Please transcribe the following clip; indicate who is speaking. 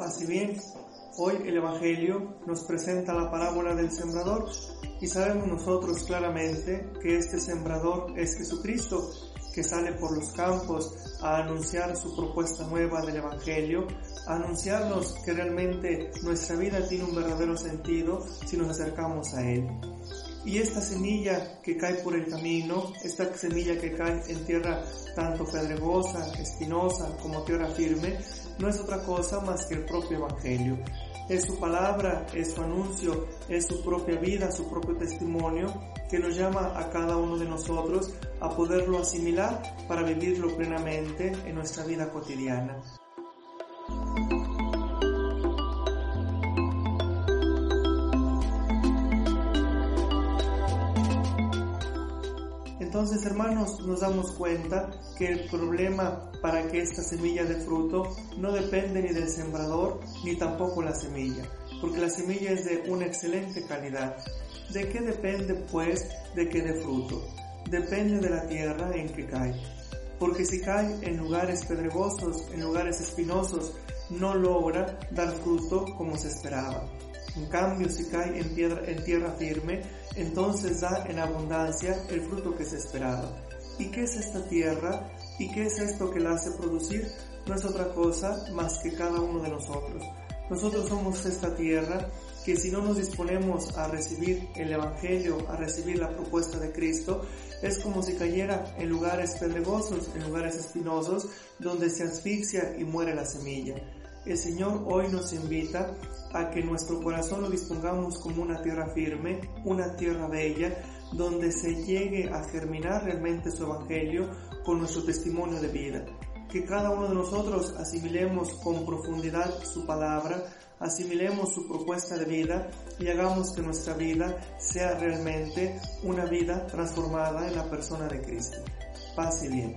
Speaker 1: Así bien, hoy el Evangelio nos presenta la parábola del sembrador y sabemos nosotros claramente que este sembrador es Jesucristo, que sale por los campos a anunciar su propuesta nueva del Evangelio, a anunciarnos que realmente nuestra vida tiene un verdadero sentido si nos acercamos a Él. Y esta semilla que cae por el camino, esta semilla que cae en tierra tanto pedregosa, espinosa como tierra firme, no es otra cosa más que el propio Evangelio. Es su palabra, es su anuncio, es su propia vida, su propio testimonio que nos llama a cada uno de nosotros a poderlo asimilar para vivirlo plenamente en nuestra vida cotidiana. Entonces, hermanos, nos damos cuenta que el problema para que esta semilla de fruto no depende ni del sembrador ni tampoco la semilla, porque la semilla es de una excelente calidad. ¿De qué depende pues de que dé fruto? Depende de la tierra en que cae. Porque si cae en lugares pedregosos, en lugares espinosos, no logra dar fruto como se esperaba. En cambio, si cae en, tierra firme, entonces da en abundancia el fruto que se esperaba. ¿Y qué es esta tierra? ¿Y qué es esto que la hace producir? No es otra cosa más que cada uno de nosotros. Nosotros somos esta tierra que si no nos disponemos a recibir el Evangelio, a recibir la propuesta de Cristo, es como si cayera en lugares pedregosos, en lugares espinosos, donde se asfixia y muere la semilla. El Señor hoy nos invita a que nuestro corazón lo dispongamos como una tierra firme, una tierra bella, donde se llegue a germinar realmente su Evangelio con nuestro testimonio de vida. Que cada uno de nosotros asimilemos con profundidad su palabra, asimilemos su propuesta de vida y hagamos que nuestra vida sea realmente una vida transformada en la persona de Cristo. Paz y bien.